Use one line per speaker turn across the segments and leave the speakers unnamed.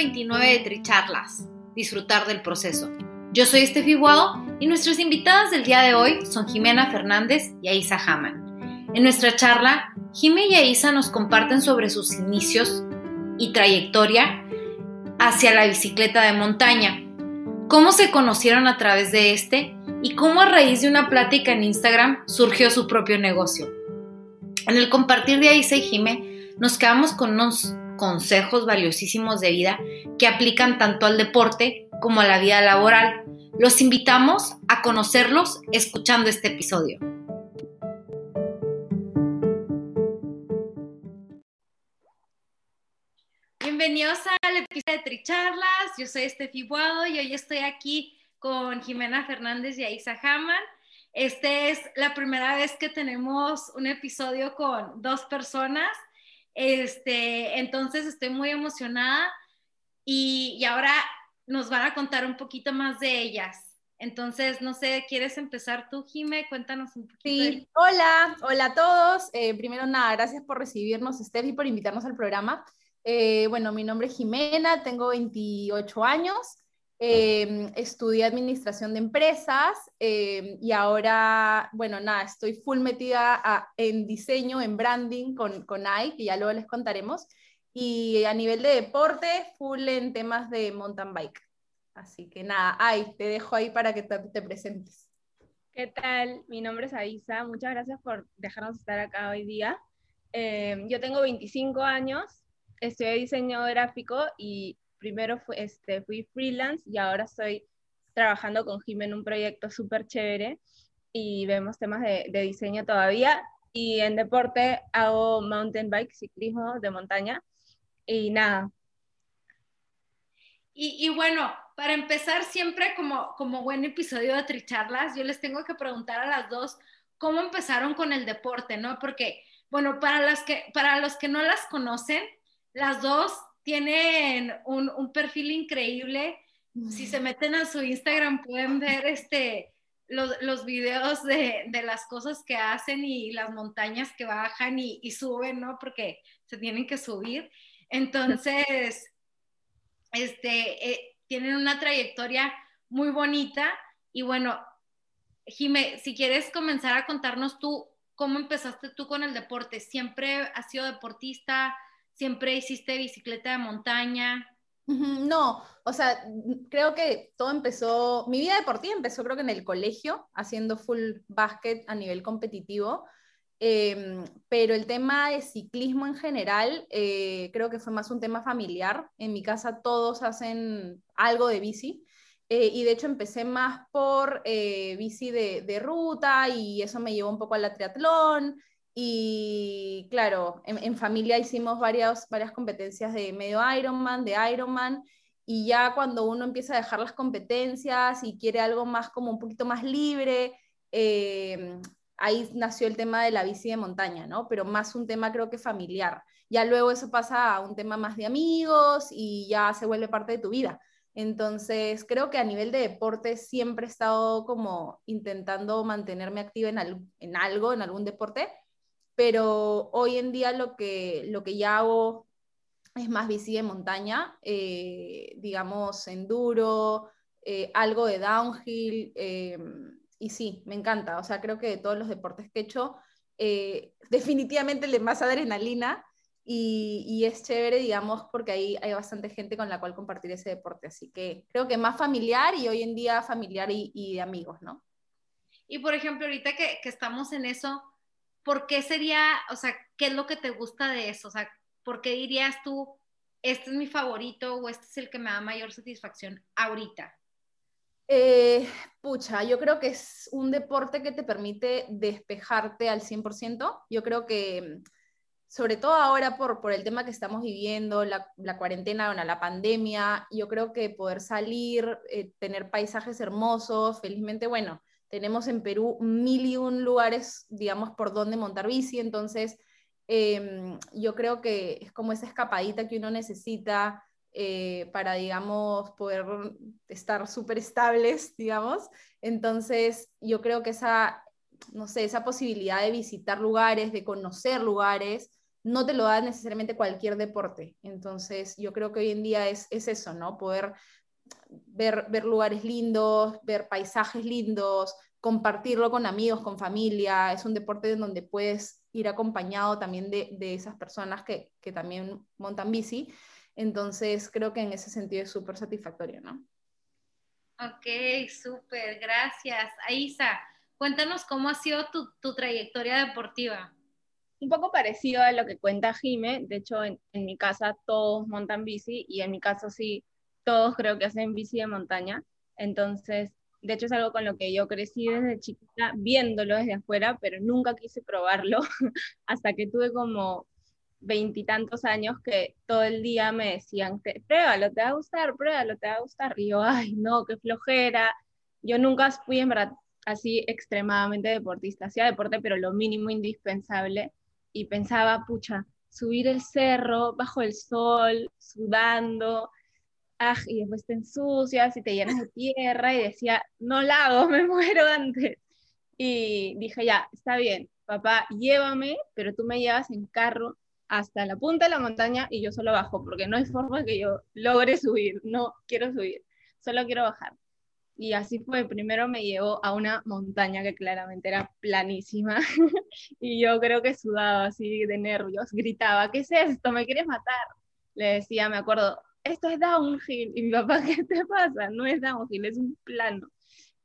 29 de Tricharlas, disfrutar del proceso. Yo soy Estefi Guado y nuestras invitadas del día de hoy son Jimena Fernández y Aisa Haman. En nuestra charla, Jimena y Aisa nos comparten sobre sus inicios y trayectoria hacia la bicicleta de montaña, cómo se conocieron a través de este y cómo a raíz de una plática en Instagram surgió su propio negocio. En el compartir de Aisa y Jime nos quedamos con unos consejos valiosísimos de vida que aplican tanto al deporte como a la vida laboral. Los invitamos a conocerlos escuchando este episodio. Bienvenidos al episodio de Tricharlas. Yo soy Estefi Guado y hoy estoy aquí con Jimena Fernández y Aisa Haman. Esta es la primera vez que tenemos un episodio con dos personas este, entonces estoy muy emocionada y, ahora nos van a contar un poquito más de ellas. Entonces, no sé, ¿quieres empezar tú, Jime? Cuéntanos un poquito.
Sí, hola, hola a todos. Eh, primero nada, gracias por recibirnos, Steph, y por invitarnos al programa. Eh, bueno, mi nombre es Jimena, tengo 28 años. Em, estudié administración de empresas em, y ahora, bueno, nada, estoy full metida en diseño, en branding con, con Nike, que ya luego les contaremos. Y a nivel de deporte, full en temas de mountain bike. Así que nada, Ay, te dejo ahí para que te, te presentes.
¿Qué tal? Mi nombre es Aisa. Muchas gracias por dejarnos estar acá hoy día. Em, yo tengo 25 años, estudié diseño gráfico y primero este, fui freelance y ahora estoy trabajando con Jim en un proyecto súper chévere y vemos temas de, diseño todavía. Y en deporte hago mountain bike, ciclismo de montaña y nada.
Y, y, bueno, para empezar siempre como, como buen episodio de Tricharlas, yo les tengo que preguntar a las dos cómo empezaron con el deporte, ¿no? Porque, bueno, para, las que, para los que no las conocen, las dos tienen un, perfil increíble. Si se meten a su Instagram pueden ver este, los, videos de, las cosas que hacen y las montañas que bajan y, suben, ¿no? Porque se tienen que subir. Entonces, este, eh, tienen una trayectoria muy bonita y bueno, Jime, si quieres comenzar a contarnos tú cómo empezaste tú con el deporte, ¿siempre has sido deportista? ¿Siempre hiciste bicicleta de montaña?
No, o sea, creo que todo empezó, mi vida deportiva empezó creo que en el colegio, haciendo full basket a nivel competitivo, em, pero el tema de ciclismo en general eh, creo que fue más un tema familiar. En mi casa todos hacen algo de bici. Eh, y de hecho empecé más por eh, bici de, de, ruta y eso me llevó un poco al triatlón. Y claro, en, familia hicimos varias, varias competencias de medio Ironman, de Ironman, y ya cuando uno empieza a dejar las competencias y quiere algo más como un poquito más libre, eh, ahí nació el tema de la bici de montaña, ¿no? Pero más un tema creo que familiar. Ya luego eso pasa a un tema más de amigos y ya se vuelve parte de tu vida. Entonces, creo que a nivel de deporte siempre he estado como intentando mantenerme activa en, en algo, en algún deporte, pero hoy en día lo que, lo que ya hago es más bici de montaña, eh, digamos, enduro, eh, algo de downhill, eh, y sí, me encanta, o sea, creo que de todos los deportes que he hecho, definitivamente el de más adrenalina y, es chévere, digamos, porque ahí hay bastante gente con la cual compartir ese deporte. Así que creo que más familiar y hoy en día familiar y, de amigos, ¿no?
Y por ejemplo, ahorita que, que, estamos en eso, ¿por qué sería, o sea, qué es lo que te gusta de eso? O sea, ¿por qué dirías tú, este es mi favorito o este es el que me da mayor satisfacción ahorita?
Eh, pucha, yo creo que es un deporte que te permite despejarte al 100%. Yo creo que sobre todo ahora por, por el tema que estamos viviendo, la, cuarentena, bueno, la pandemia, yo creo que poder salir, eh, tener paisajes hermosos, felizmente, bueno, tenemos en Perú mil y un lugares, digamos, por donde montar bici, entonces em, yo creo que es como esa escapadita que uno necesita eh, para, digamos, poder estar súper estables, digamos. Entonces, yo creo que esa, no sé, esa posibilidad de visitar lugares, de conocer lugares, no te lo da necesariamente cualquier deporte. Entonces, yo creo que hoy en día es, eso, ¿no? Poder ver, ver lugares lindos, ver paisajes lindos, compartirlo con amigos, con familia. Es un deporte en donde puedes ir acompañado también de, esas personas que, que, también montan bici. Entonces, creo que en ese sentido es súper satisfactorio, ¿no?
Ok, súper, gracias. Aisa, cuéntanos cómo ha sido tu, tu trayectoria deportiva
un poco parecido a lo que cuenta Jime, de hecho en, mi casa todos montan bici y en mi caso sí, todos creo que hacen bici de montaña, entonces de hecho es algo con lo que yo crecí desde chiquita viéndolo desde afuera, pero nunca quise probarlo hasta que tuve como veintitantos años que todo el día me decían, pruébalo, te va a gustar, pruébalo, te va a gustar. Y yo, ay, no, qué flojera. Yo nunca fui en verdad así extremadamente deportista, hacía deporte, pero lo mínimo indispensable y pensaba, pucha, subir el cerro bajo el sol, sudando, ah, y después te ensucias y te llenas de tierra y decía, no la hago, me muero antes. Y dije, ya, está bien, papá, llévame, pero tú me llevas en carro hasta la punta de la montaña y yo solo bajo, porque no hay forma que yo logre subir, no quiero subir, solo quiero bajar. Y así fue, primero me llevó a una montaña que claramente era planísima y yo creo que sudaba así de nervios, gritaba, ¿qué es esto? ¿Me quieres matar? Le decía, me acuerdo, esto es downhill. Y mi papá, ¿qué te pasa? No es downhill, es un plano.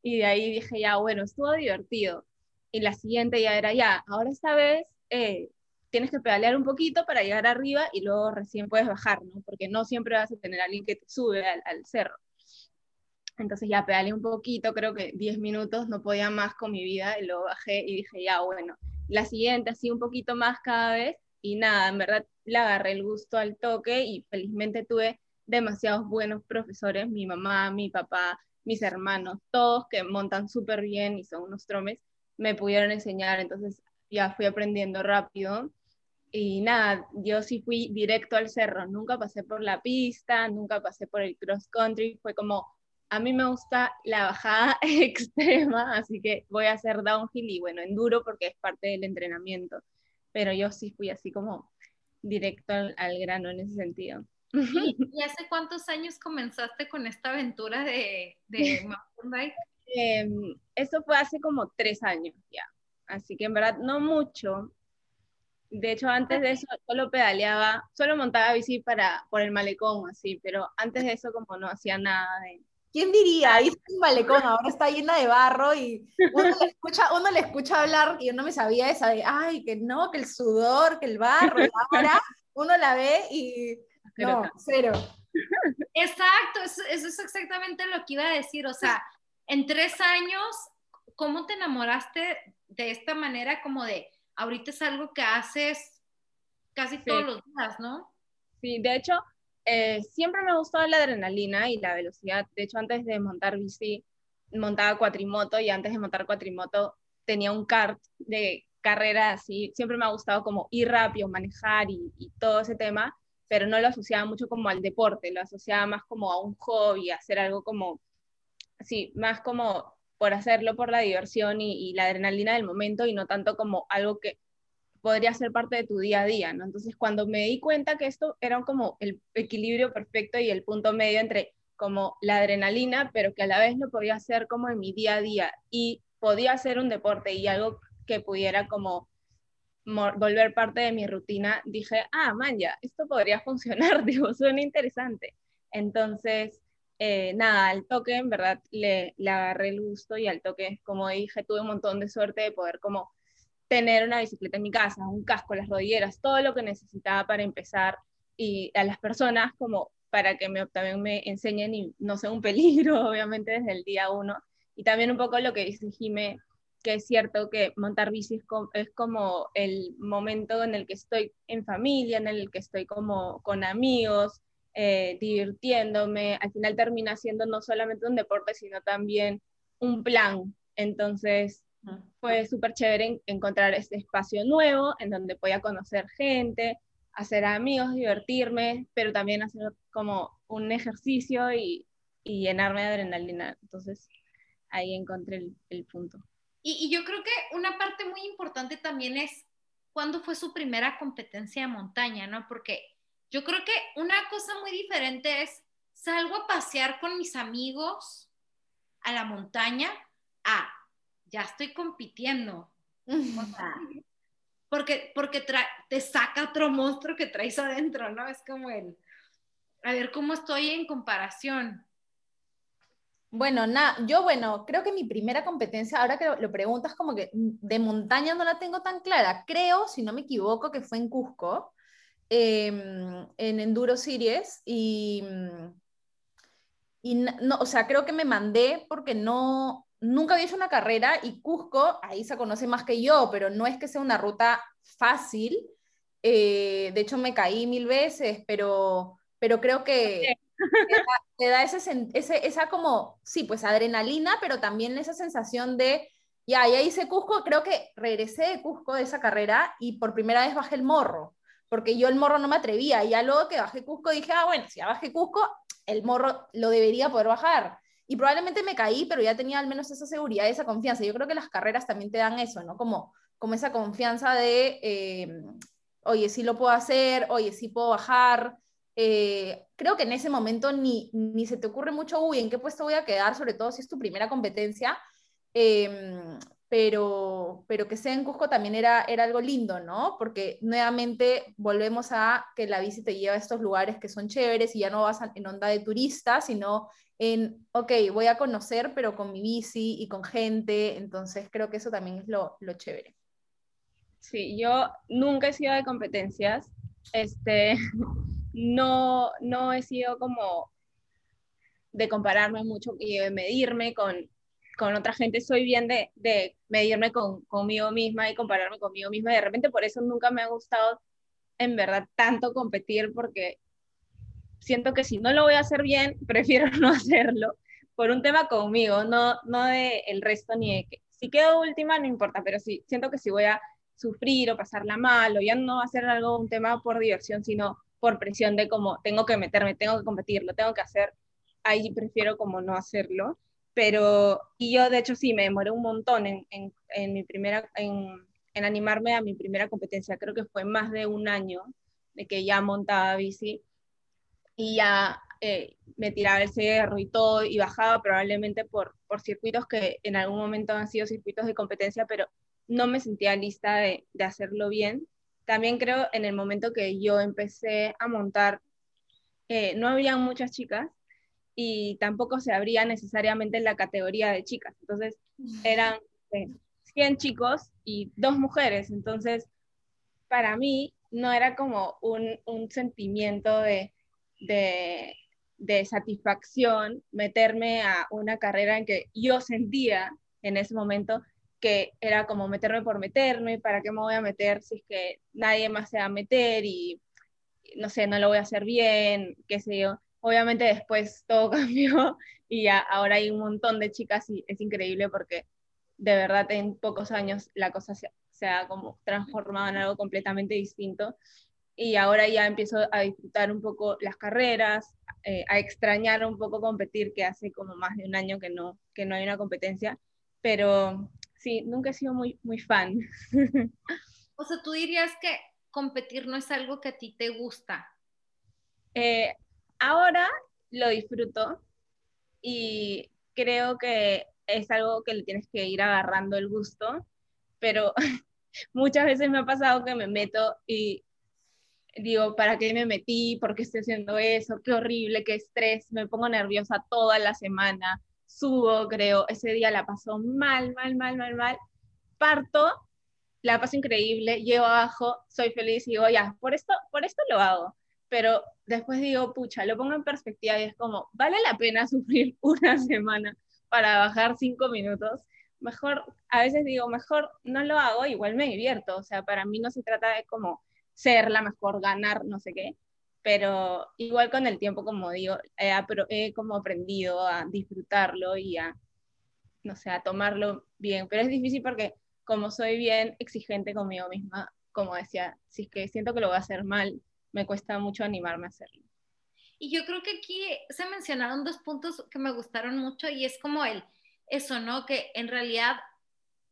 Y de ahí dije, ya, bueno, estuvo divertido. Y la siguiente ya era, ya, ahora esta vez eh, tienes que pedalear un poquito para llegar arriba y luego recién puedes bajar, ¿no? Porque no siempre vas a tener a alguien que te sube al, al cerro. Entonces ya pedalé un poquito, creo que 10 minutos, no podía más con mi vida y lo bajé y dije, ya bueno, la siguiente así un poquito más cada vez y nada, en verdad le agarré el gusto al toque y felizmente tuve demasiados buenos profesores, mi mamá, mi papá, mis hermanos, todos que montan súper bien y son unos tromes, me pudieron enseñar, entonces ya fui aprendiendo rápido. Y nada, yo sí fui directo al cerro, nunca pasé por la pista, nunca pasé por el cross country, fue como a mí me gusta la bajada extrema, así que voy a hacer downhill y bueno, enduro porque es parte del entrenamiento. Pero yo sí fui así como directo al, grano en ese sentido.
¿Y, hace cuántos años comenzaste con esta aventura de, de mountain bike?
Em, eso fue hace como tres años ya. Así que en verdad no mucho. De hecho, antes de eso solo pedaleaba, solo montaba bici para, por el malecón, así, pero antes de eso como no hacía nada de,
¿Quién diría? Ahí está un malecón, ahora está llena de barro y uno le escucha, uno le escucha hablar y yo no me sabía esa de, ay, que no, que el sudor, que el barro, y ahora uno la ve y no, cero.
Exacto, eso, es exactamente lo que iba a decir, o sea, en tres años, ¿cómo te enamoraste de esta manera como de, ahorita es algo que haces casi todos los días, ¿no?
Sí, de hecho, eh, siempre me ha gustado la adrenalina y la velocidad. De hecho, antes de montar bici, montaba cuatrimoto y antes de montar cuatrimoto tenía un kart de carrera así. Siempre me ha gustado como ir rápido, manejar y, todo ese tema, pero no lo asociaba mucho como al deporte, lo asociaba más como a un hobby, hacer algo como, sí, más como por hacerlo por la diversión y la adrenalina del momento y no tanto como algo que podría ser parte de tu día a día, ¿no? Entonces, cuando me di cuenta que esto era como el equilibrio perfecto y el punto medio entre como la adrenalina, pero que a la vez lo podía hacer como en mi día a día y podía hacer un deporte y algo que pudiera como volver parte de mi rutina, dije, ah, man, ya, esto podría funcionar, digo, suena interesante. Entonces, eh, nada, al toque, en verdad, le, le agarré el gusto y al toque, como dije, tuve un montón de suerte de poder como tener una bicicleta en mi casa, un casco, las rodilleras, todo lo que necesitaba para empezar y a las personas como para que me, también me enseñen y no sea un peligro, obviamente, desde el día uno. Y también un poco lo que dice que es cierto que montar bici es como, el momento en el que estoy en familia, en el que estoy como con amigos, eh, divirtiéndome. Al final termina siendo no solamente un deporte, sino también un plan. Entonces, fue súper chévere encontrar este espacio nuevo en donde podía conocer gente, hacer amigos, divertirme, pero también hacer como un ejercicio y, llenarme de adrenalina. Entonces ahí encontré el, punto.
Y, yo creo que una parte muy importante también es cuándo fue su primera competencia de montaña, ¿no? Porque yo creo que una cosa muy diferente es salgo a pasear con mis amigos a la montaña a ya estoy compitiendo. porque porque te saca otro monstruo que traes adentro, ¿no? Es como el, a ver cómo estoy en comparación.
Bueno, nada, yo bueno, creo que mi primera competencia, ahora que lo, preguntas como que de montaña no la tengo tan clara, creo, si no me equivoco, que fue en Cusco, em, en Enduro Series, y, y no, o sea, creo que me mandé porque no, nunca había hecho una carrera y Cusco, ahí se conoce más que yo, pero no es que sea una ruta fácil. Eh, de hecho, me caí mil veces, pero, pero creo que te da, ese, esa como, sí, pues adrenalina, pero también esa sensación de, ya, ya hice Cusco, creo que regresé de Cusco de esa carrera y por primera vez bajé el morro, porque yo el morro no me atrevía, y ya luego que bajé Cusco dije, ah, bueno, si ya bajé Cusco, el morro lo debería poder bajar. Y probablemente me caí, pero ya tenía al menos esa seguridad esa confianza. Yo creo que las carreras también te dan eso, ¿no? Como, como esa confianza de, eh, oye, sí lo puedo hacer, oye, sí puedo bajar. Eh, creo que en ese momento ni, ni se te ocurre mucho, uy, ¿en qué puesto voy a quedar? Sobre todo si es tu primera competencia. Em, pero, pero que sea en Cusco también era, era algo lindo, ¿no? Porque nuevamente volvemos a que la bici te lleva a estos lugares que son chéveres y ya no vas en onda de turista, sino en, ok, voy a conocer, pero con mi bici y con gente, entonces creo que eso también es lo, lo chévere.
Sí, yo nunca he sido de competencias, este, no, no he sido como de compararme mucho y de medirme con, con otra gente, soy bien de, de medirme con, conmigo misma y compararme conmigo misma, de repente por eso nunca me ha gustado en verdad tanto competir, porque siento que si no lo voy a hacer bien, prefiero no hacerlo por un tema conmigo, no, no de el resto ni de que si quedo última no importa, pero sí, siento que si voy a sufrir o pasarla mal o ya no va a ser algo un tema por diversión, sino por presión de como tengo que meterme, tengo que competir, lo tengo que hacer, ahí prefiero como no hacerlo. Pero, y yo de hecho sí, me demoré un montón en, en, en mi primera, en, en animarme a mi primera competencia, creo que fue más de un año de que ya montaba bici y ya eh, me tiraba el cerro y todo y bajaba probablemente por, por circuitos que en algún momento han sido circuitos de competencia, pero no me sentía lista de, de hacerlo bien. También creo en el momento que yo empecé a montar, eh, no había muchas chicas y tampoco se abría necesariamente la categoría de chicas. Entonces eran 100 eh, chicos y dos mujeres. Entonces, para mí no era como un, un sentimiento de, de, satisfacción meterme a una carrera en que yo sentía en ese momento que era como meterme por meterme, ¿para qué me voy a meter si es que nadie más se va a meter y no sé, no lo voy a hacer bien, qué sé yo. Obviamente después todo cambió y ya ahora hay un montón de chicas y es increíble porque de verdad en pocos años la cosa se, se ha como transformado en algo completamente distinto y ahora ya empiezo a disfrutar un poco las carreras, eh, a extrañar un poco competir, que hace como más de un año que no, que no hay una competencia, pero sí, nunca he sido muy, muy fan.
O sea, tú dirías que competir no es algo que a ti te gusta.
Eh, ahora lo disfruto y creo que es algo que le tienes que ir agarrando el gusto, pero muchas veces me ha pasado que me meto y digo, ¿para qué me metí? ¿Por qué estoy haciendo eso? Qué horrible, qué estrés, me pongo nerviosa toda la semana, subo, creo, ese día la paso mal, mal, mal, mal, mal, parto, la paso increíble, llego abajo, soy feliz y digo, ya, por esto, por esto lo hago. Pero después digo, pucha, lo pongo en perspectiva y es como, ¿vale la pena sufrir una semana para bajar cinco minutos? Mejor, a veces digo, mejor no lo hago, igual me divierto. O sea, para mí no se trata de como ser la mejor, ganar, no sé qué, pero igual con el tiempo, como digo, he, como aprendido a disfrutarlo y a, no sé, a tomarlo bien, pero es difícil porque como soy bien exigente conmigo misma, como decía, si es que siento que lo voy a hacer mal, me cuesta mucho animarme a hacerlo.
Y yo creo que aquí se mencionaron dos puntos que me gustaron mucho y es como el, eso, ¿no? Que en realidad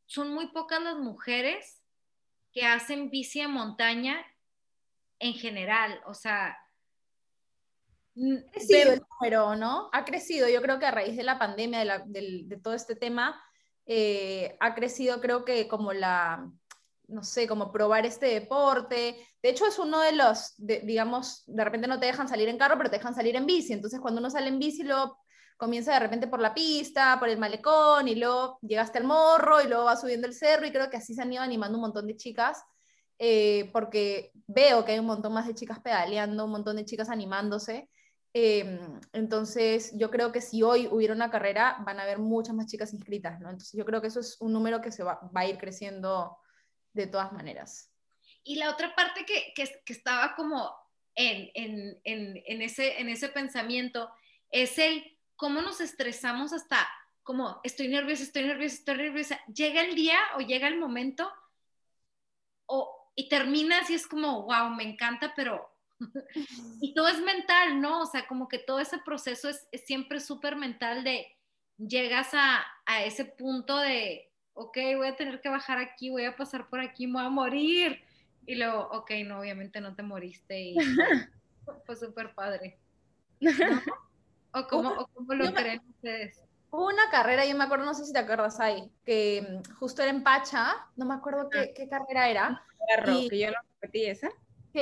son muy pocas las mujeres que hacen bici en montaña en general, o sea...
Ha crecido el número, ¿no? Ha crecido, yo creo que a raíz de la pandemia, de, todo este tema, eh, ha crecido creo que como la, no sé, como probar este deporte. De hecho, es uno de los, digamos, de repente no te dejan salir en carro, pero te dejan salir en bici. Entonces, cuando uno sale en bici, luego comienza de repente por la pista, por el malecón, y luego llegaste al morro, y luego va subiendo el cerro, y creo que así se han ido animando un montón de chicas. Eh, porque veo que hay un montón más de chicas pedaleando, un montón de chicas animándose. Em, entonces, yo creo que si hoy hubiera una carrera, van a haber muchas más chicas inscritas, ¿no? Entonces, yo creo que eso es un número que se va, a ir creciendo de todas maneras.
Y la otra parte que, que, que estaba como en, en, en, en, ese, en ese pensamiento es el cómo nos estresamos hasta como estoy nerviosa, estoy nerviosa, estoy nerviosa. Llega el día o llega el momento o y terminas y es como, wow, me encanta, pero... y todo es mental, ¿no? O sea, como que todo ese proceso es, siempre súper mental de llegas a, a, ese punto de, ok, voy a tener que bajar aquí, voy a pasar por aquí, me voy a morir. Y luego, ok, no, obviamente no te moriste y fue súper padre. ¿O cómo, o cómo lo creen ustedes?
Hubo una carrera, yo me acuerdo, no sé si te acuerdas ahí, que mm, justo era en Pacha, no me acuerdo qué, ah. qué carrera era.
y, que yo no repetí esa.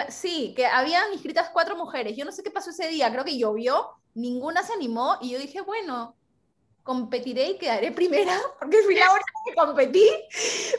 Sí, que habían inscritas cuatro mujeres. Yo no sé qué pasó ese día, creo que llovió, ninguna se animó y yo dije, bueno, competiré y quedaré primera, porque fui la única que competí.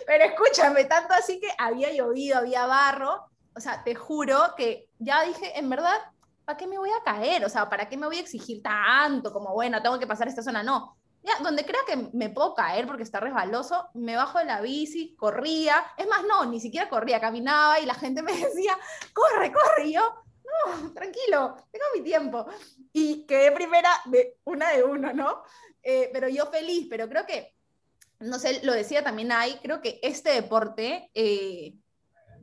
Pero escúchame, tanto así que había llovido, había barro. O sea, te juro que ya dije, en verdad, ¿para qué me voy a caer? O sea, ¿para qué me voy a exigir tanto? Como, bueno, tengo que pasar esta zona. No, donde crea que me puedo caer porque está resbaloso, me bajo de la bici, corría, es más, no, ni siquiera corría, caminaba y la gente me decía, corre, corre, y yo, no, tranquilo, tengo mi tiempo. Y quedé primera de una de uno, ¿no? Eh, pero yo feliz, pero creo que, no sé, lo decía también ahí, creo que este deporte, eh,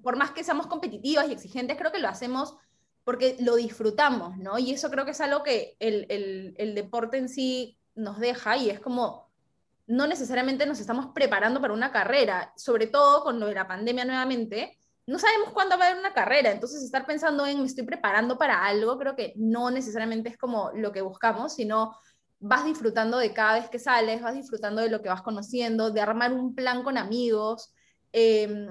por más que seamos competitivos y exigentes, creo que lo hacemos porque lo disfrutamos, ¿no? Y eso creo que es algo que el, el deporte en sí nos deja y es como, no necesariamente nos estamos preparando para una carrera, sobre todo con lo de la pandemia nuevamente, no sabemos cuándo va a haber una carrera, entonces estar pensando en me estoy preparando para algo, creo que no necesariamente es como lo que buscamos, sino vas disfrutando de cada vez que sales, vas disfrutando de lo que vas conociendo, de armar un plan con amigos. Em,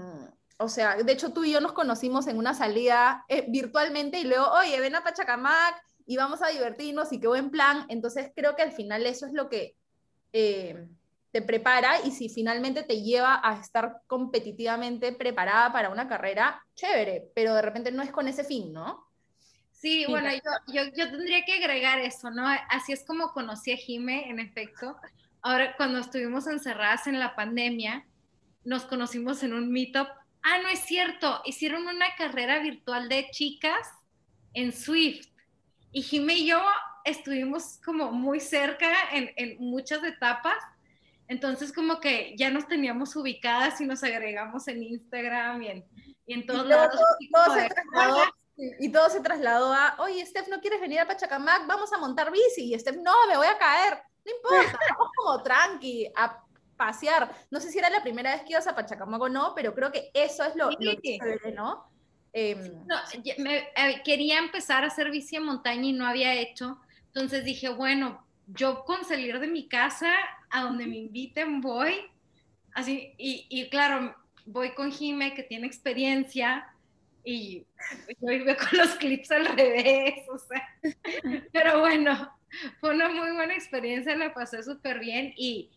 o sea, de hecho tú y yo nos conocimos en una salida eh, virtualmente y luego, oye, ven a Pachacamac, y vamos a divertirnos y qué buen plan. Entonces creo que al final eso es lo que eh, te prepara y si finalmente te lleva a estar competitivamente preparada para una carrera, chévere, pero de repente no es con ese fin, ¿no?
Sí, bueno, yo, yo, yo, tendría que agregar eso, ¿no? Así es como conocí a Jime, en efecto. Ahora, cuando estuvimos encerradas en la pandemia, nos conocimos en un meetup. Ah, no es cierto, hicieron una carrera virtual de chicas en Swift. Y Jimé y yo estuvimos como muy cerca en, en, muchas etapas. Entonces como que ya nos teníamos ubicadas y nos agregamos en Instagram y en, y en todos lados.
Todo, se trasladó, y todo se trasladó a, oye, Steph, ¿no quieres venir a Pachacamac? Vamos a montar bici. Y Steph, no, me voy a caer. No importa, vamos como tranqui, a pasear. No sé si era la primera vez que ibas a Pachacamac o no, pero creo que eso es lo, lo chévere, ¿no?
Em, no, me, eh, quería empezar a hacer bici en montaña y no había hecho. Entonces dije, bueno, yo con salir de mi casa a donde me inviten voy. Así, y, y claro, voy con Jime, que tiene experiencia, y yo vivo con los clips al revés, o sea, pero bueno, fue una muy buena experiencia, la pasé súper bien y,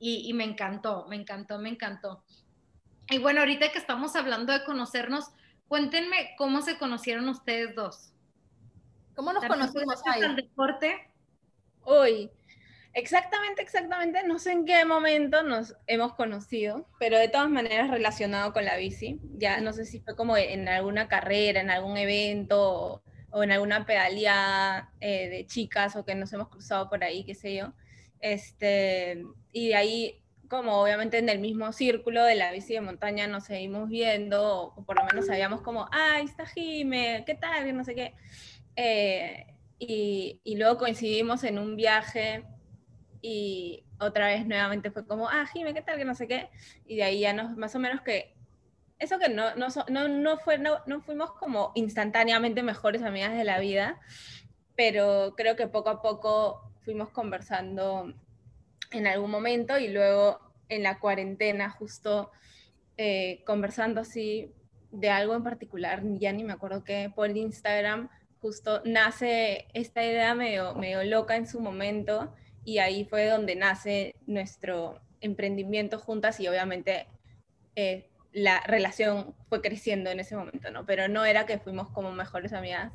y, y, me encantó, me encantó, me encantó. Y bueno, ahorita que estamos hablando de conocernos, cuéntenme cómo se conocieron ustedes dos.
¿Cómo nos conocimos ahí?
el deporte?
Hoy, exactamente, exactamente, no sé en qué momento nos hemos conocido, pero de todas maneras relacionado con la bici. Ya no sé si fue como en alguna carrera, en algún evento o, en alguna pedaleada eh, de chicas o que nos hemos cruzado por ahí, qué sé yo. Este, y de ahí como obviamente en el mismo círculo de la bici de montaña nos seguimos viendo, o por lo menos sabíamos como, ay, está Jime, ¿qué tal? No sé qué. Eh, y, y, luego coincidimos en un viaje y otra vez nuevamente fue como, ah, Jime, ¿qué tal? Que no sé qué. Y de ahí ya nos, más o menos que, eso que no, no, no, no, fue, no, no fuimos como instantáneamente mejores amigas de la vida, pero creo que poco a poco fuimos conversando en algún momento y luego en la cuarentena justo eh, conversando así de algo en particular, ya ni me acuerdo qué, por Instagram justo nace esta idea medio, medio loca en su momento y ahí fue donde nace nuestro emprendimiento juntas y obviamente eh, la relación fue creciendo en ese momento, ¿no? Pero no era que fuimos como mejores amigas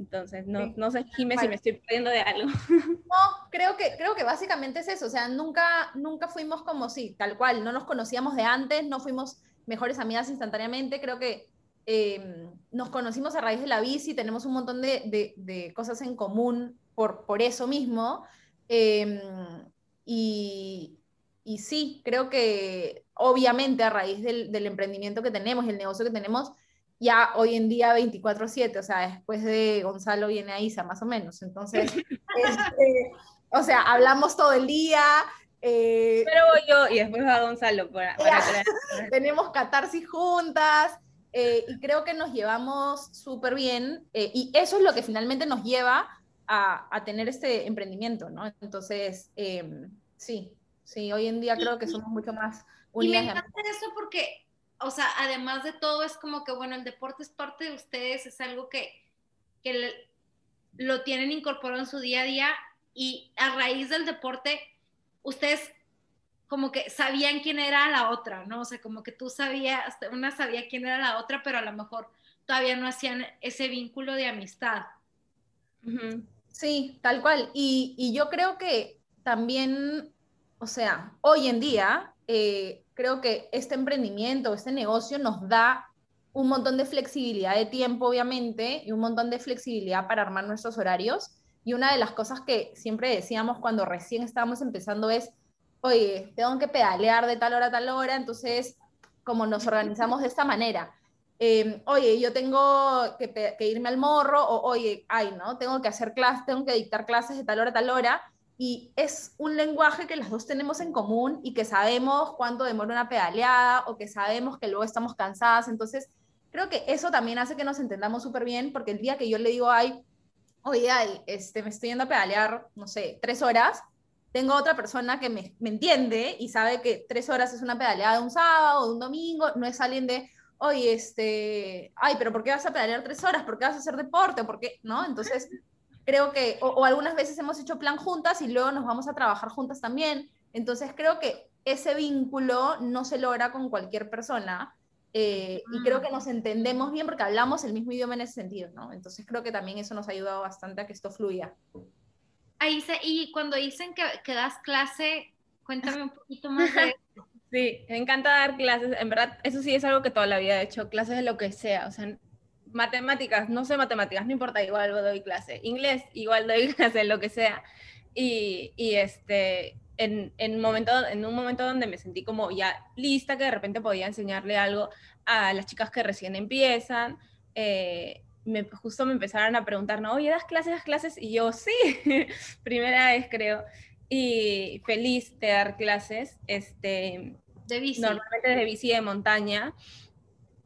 entonces, no, no sé, Jimé, si me estoy perdiendo de algo.
No, creo que, creo que básicamente es eso. O sea, nunca, nunca fuimos como sí, tal cual. No nos conocíamos de antes, no fuimos mejores amigas instantáneamente. Creo que em, nos conocimos a raíz de la bici, tenemos un montón de, de, de cosas en común por, por eso mismo. Eh, y, y, sí, creo que obviamente a raíz del, del emprendimiento que tenemos el negocio que tenemos, ya hoy en día 24/7, o sea, después de Gonzalo viene a Isa más o menos. Entonces, este, o sea, hablamos todo el día.
Eh, Pero voy yo y después va Gonzalo. Para,
tenemos catarsis juntas eh, y creo que nos llevamos súper bien eh, y eso es lo que finalmente nos lleva a, a tener este emprendimiento, ¿no? Entonces, em, sí, sí, hoy en día creo que somos mucho más
unidas. Y me encanta eso porque o sea, además de todo, es como que, bueno, el deporte es parte de ustedes, es algo que, que lo tienen incorporado en su día a día y a raíz del deporte, ustedes como que sabían quién era la otra, ¿no? O sea, como que tú sabías, una sabía quién era la otra, pero a lo mejor todavía no hacían ese vínculo de amistad.
Sí, tal cual. Y, y yo creo que también, o sea, hoy en día, eh, creo que este emprendimiento, este negocio nos da un montón de flexibilidad de tiempo, obviamente, y un montón de flexibilidad para armar nuestros horarios. Y una de las cosas que siempre decíamos cuando recién estábamos empezando es, oye, tengo que pedalear de tal hora a tal hora, entonces, como nos organizamos de esta manera. Em, oye, yo tengo que, que, irme al morro, o oye, ay, ¿no? Tengo que hacer clases, tengo que dictar clases de tal hora a tal hora, y es un lenguaje que las dos tenemos en común y que sabemos cuánto demora una pedaleada o que sabemos que luego estamos cansadas. Entonces, creo que eso también hace que nos entendamos súper bien, porque el día que yo le digo, ay, oye, ay, este, me estoy yendo a pedalear, no sé, tres horas, tengo otra persona que me, me entiende y sabe que tres horas es una pedaleada de un sábado o de un domingo, no es alguien de, oye, este, ay, pero ¿por qué vas a pedalear tres horas? ¿Por qué vas a hacer deporte? ¿Por qué? ¿No? Entonces, creo que, o, algunas veces hemos hecho plan juntas y luego nos vamos a trabajar juntas también. Entonces creo que ese vínculo no se logra con cualquier persona. Eh, y creo que nos entendemos bien porque hablamos el mismo idioma en ese sentido, ¿no? Entonces creo que también eso nos ha ayudado bastante a que esto fluya.
Ahí y cuando dicen que, que das clase, cuéntame un poquito más de eso.
Sí, me encanta dar clases. En verdad, eso sí es algo que toda la vida he hecho, clases de lo que sea. O sea, matemáticas, no sé matemáticas, no importa, igual doy clase. Inglés, igual doy clase, lo que sea. Y, y este, en, en, momento, en un momento donde me sentí como ya lista, que de repente podía enseñarle algo a las chicas que recién empiezan, eh, me, justo me empezaron a preguntar, ¿no? Oye, ¿das clases, das clases? Y yo, sí, primera vez creo. Y feliz de dar clases, este,
de bici.
Normalmente de bici de montaña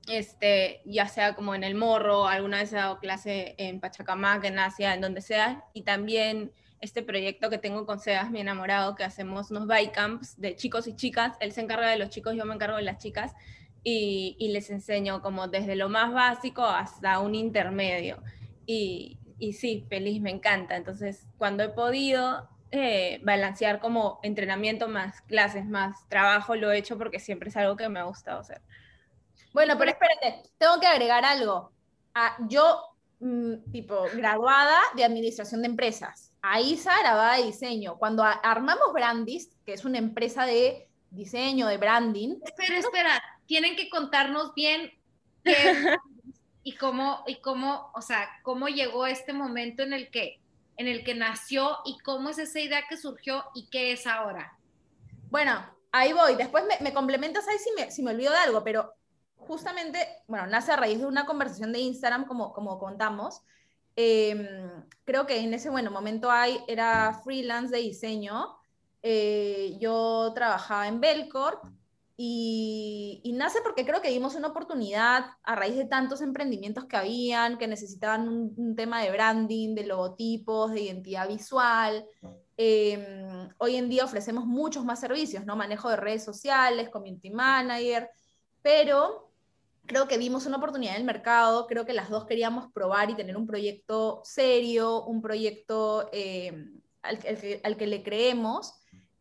este, ya sea como en el Morro, alguna vez he dado clase en Pachacamac, en Asia, en donde sea, y también este proyecto que tengo con Sebas, mi enamorado, que hacemos unos bike camps de chicos y chicas, él se encarga de los chicos, yo me encargo de las chicas, y, y, les enseño como desde lo más básico hasta un intermedio. Y, y sí, feliz, me encanta. Entonces, cuando he podido eh, balancear como entrenamiento más clases, más trabajo, lo he hecho porque siempre es algo que me ha gustado hacer.
Bueno, pero espérate, tengo que agregar algo. Ah, yo, mm, tipo, graduada de administración de empresas. Ahí graduada de diseño. Cuando armamos Brandist, que es una empresa de diseño, de branding.
Espera, espera, tienen que contarnos bien qué y cómo, y cómo, o sea, cómo llegó este momento en el que en el que nació y cómo es esa idea que surgió y qué es ahora.
Bueno, ahí voy. Después me, complementas ahí si me, si me olvido de algo, pero justamente, bueno, nace a raíz de una conversación de Instagram, como, como contamos. Em, creo que en ese bueno, momento hay, era freelance de diseño. Eh, yo trabajaba en Belcorp y, nace porque creo que dimos una oportunidad a raíz de tantos emprendimientos que habían, que necesitaban un, tema de branding, de logotipos, de identidad visual. Em, hoy en día ofrecemos muchos más servicios, ¿no? Manejo de redes sociales, community manager, pero creo que vimos una oportunidad en el mercado, creo que las dos queríamos probar y tener un proyecto serio, un proyecto em, al, al que le creemos.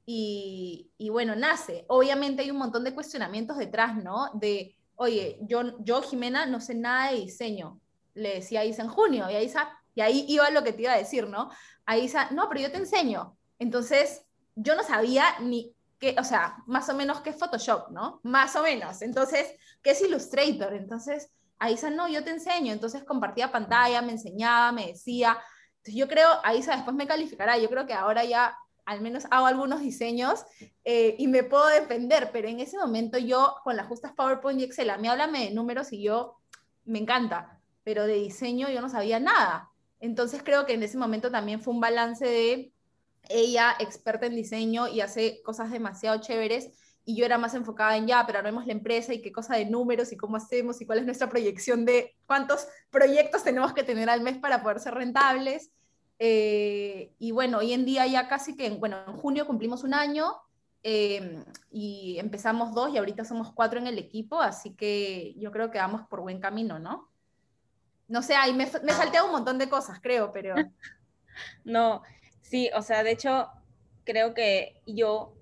Y, bueno, nace. Obviamente hay un montón de cuestionamientos detrás, ¿no? De, oye, yo, yo Jimena, no sé nada de diseño. Le decía a Isa en junio, y, a Isa, y ahí iba lo que te iba a decir, ¿no? A Isa, no, pero yo te enseño. Entonces, yo no sabía ni qué, o sea, más o menos qué es Photoshop, ¿no? Más o menos. Entonces, ¿qué es Illustrator? Entonces, a Isa, no, yo te enseño. Entonces, compartía pantalla, me enseñaba, me decía. Entonces, yo creo, a Isa después me calificará. Yo creo que ahora ya al menos hago algunos diseños eh, y me puedo defender, pero en ese momento yo con las justas PowerPoint y Excel, a mí háblame de números y yo me encanta, pero de diseño yo no sabía nada. Entonces creo que en ese momento también fue un balance de ella experta en diseño y hace cosas demasiado chéveres y yo era más enfocada en ya, pero armemos la empresa y qué cosa de números y cómo hacemos y cuál es nuestra proyección de cuántos proyectos tenemos que tener al mes para poder ser rentables. Eh, y bueno, hoy en día ya casi que, bueno, en junio cumplimos un año em, y empezamos dos y ahorita somos cuatro en el equipo, así que yo creo que vamos por buen camino, ¿no? No sé, ahí me, me salté un montón de cosas, creo, pero...
No, sí, o sea, de hecho, creo que yo,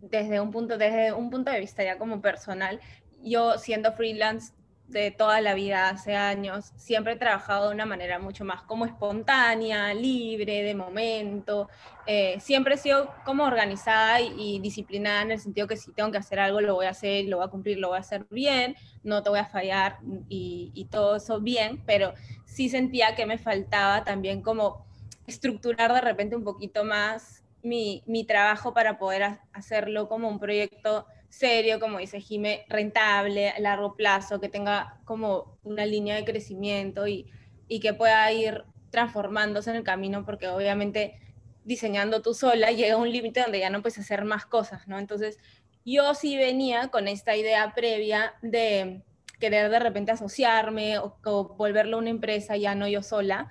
desde un punto, desde un punto de vista ya como personal, yo siendo freelance de toda la vida, hace años, siempre he trabajado de una manera mucho más como espontánea, libre, de momento. Eh, siempre he sido como organizada y, disciplinada en el sentido que si tengo que hacer algo, lo voy a hacer, lo voy a cumplir, lo voy a hacer bien, no te voy a fallar y, y todo eso bien, pero sí sentía que me faltaba también como estructurar de repente un poquito más mi, mi trabajo para poder hacerlo como un proyecto serio, como dice Jime, rentable, a largo plazo, que tenga como una línea de crecimiento y, y que pueda ir transformándose en el camino, porque obviamente diseñando tú sola llega un límite donde ya no puedes hacer más cosas, ¿no? Entonces, yo sí venía con esta idea previa de querer de repente asociarme o, o volverlo una empresa, ya no yo sola,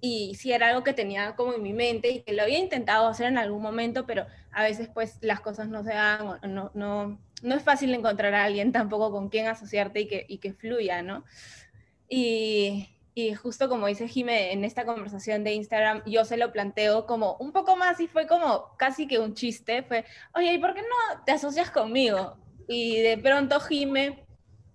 y sí era algo que tenía como en mi mente y que lo había intentado hacer en algún momento, pero a veces pues las cosas no se dan, no, no, no es fácil encontrar a alguien tampoco con quien asociarte y que, y que fluya, ¿no? Y, y justo como dice Jime en esta conversación de Instagram, yo se lo planteo como un poco más y fue como casi que un chiste, fue, oye, ¿y por qué no te asocias conmigo? Y de pronto Jime,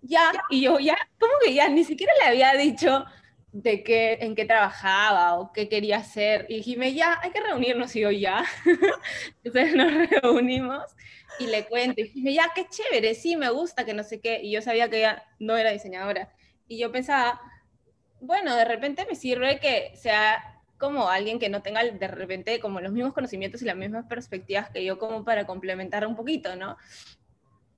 ya, y yo ya, como que ya, ni siquiera le había dicho, de qué, en qué trabajaba o qué quería hacer. Y dijime, ya, hay que reunirnos y yo ya. Entonces nos reunimos y le cuento. Y dije, ya, qué chévere, sí, me gusta, que no sé qué. Y yo sabía que ella no era diseñadora. Y yo pensaba, bueno, de repente me sirve que sea como alguien que no tenga de repente como los mismos conocimientos y las mismas perspectivas que yo como para complementar un poquito, ¿no?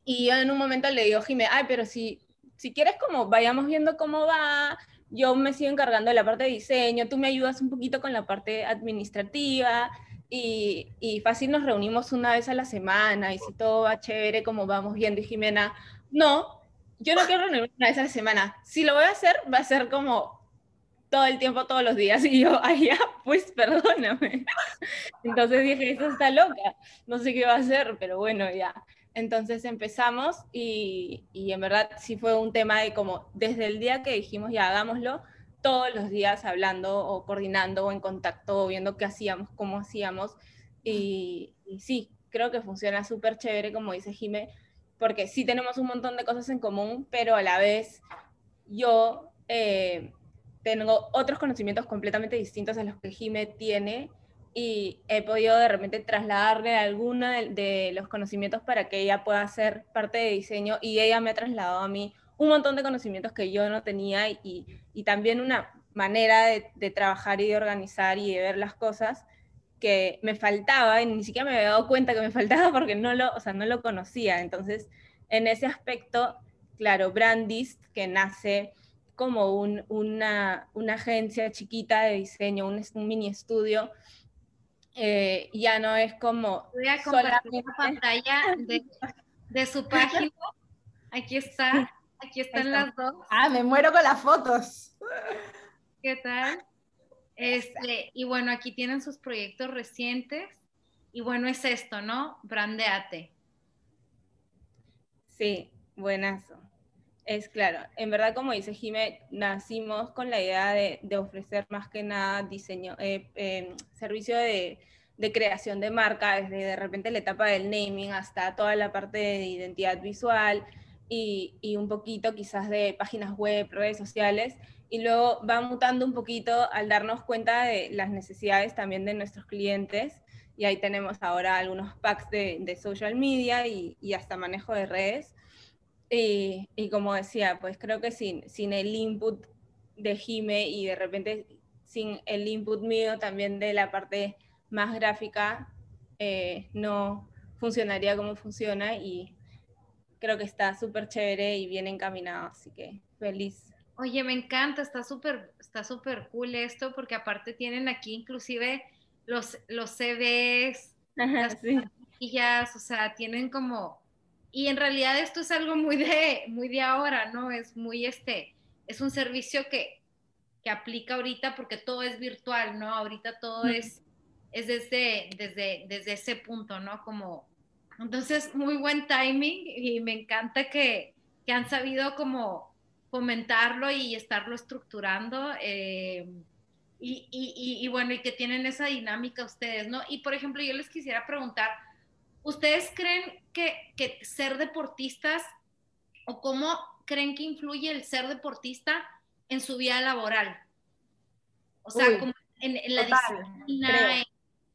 Y yo en un momento le digo, Jime, ay, pero si, si quieres como vayamos viendo cómo va, yo me sigo encargando de la parte de diseño, tú me ayudas un poquito con la parte administrativa y, y, fácil nos reunimos una vez a la semana y si todo va chévere, como vamos viendo y Jimena, no, yo no quiero reunirme una vez a la semana, si lo voy a hacer, va a ser como todo el tiempo, todos los días. Y yo, ay, ya, pues perdóname. Entonces dije, eso está loca, no sé qué va a hacer, pero bueno, ya. Entonces empezamos y, y, en verdad sí fue un tema de como desde el día que dijimos ya hagámoslo, todos los días hablando o coordinando o en contacto o viendo qué hacíamos, cómo hacíamos. Y, y sí, creo que funciona súper chévere, como dice Jime, porque sí tenemos un montón de cosas en común, pero a la vez yo eh, tengo otros conocimientos completamente distintos a los que Jime tiene y he podido de repente trasladarle alguno de, los conocimientos para que ella pueda ser parte de diseño y ella me ha trasladado a mí un montón de conocimientos que yo no tenía y, y también una manera de, de, trabajar y de organizar y de ver las cosas que me faltaba y ni siquiera me había dado cuenta que me faltaba porque no lo, o sea, no lo conocía. Entonces, en ese aspecto, claro, Brandist, que nace como un, una, una, agencia chiquita de diseño, un, un mini estudio, eh, ya no es como...
Voy a compartir la pantalla de, de, su página. Aquí está, aquí están las dos.
Ah, me muero con las fotos.
¿Qué tal? Este, y bueno, aquí tienen sus proyectos recientes. Y bueno, es esto, ¿no? Brandeate.
Sí, buenazo. Es claro, en verdad como dice Jime, nacimos con la idea de, ofrecer más que nada diseño, eh, em, servicio de, creación de marca, desde de repente la etapa del naming hasta toda la parte de identidad visual y, un poquito quizás de páginas web, redes sociales, y luego va mutando un poquito al darnos cuenta de las necesidades también de nuestros clientes. Y ahí tenemos ahora algunos packs de, social media y, hasta manejo de redes. Y, y, como decía, pues creo que sin, sin el input de Jime y de repente sin el input mío también de la parte más gráfica, eh, no funcionaría como funciona y creo que está súper chévere y bien encaminado, así que feliz.
Oye, me encanta, está súper está súper cool esto, porque aparte tienen aquí inclusive los, los CVs, las o sea, tienen como, y en realidad esto es algo muy de, muy de ahora, ¿no? Es muy este, es un servicio que, que aplica ahorita porque todo es virtual, ¿no? Ahorita todo es, es desde, desde, desde ese punto, ¿no? Como, entonces, muy buen timing y me encanta que, que han sabido como fomentarlo y estarlo estructurando. Eh, y, y, y, bueno, y que tienen esa dinámica ustedes, ¿no? Y por ejemplo, yo les quisiera preguntar, ¿ustedes creen que, que ser deportistas o cómo creen que influye el ser deportista en su vida laboral? O sea, como en, la disciplina,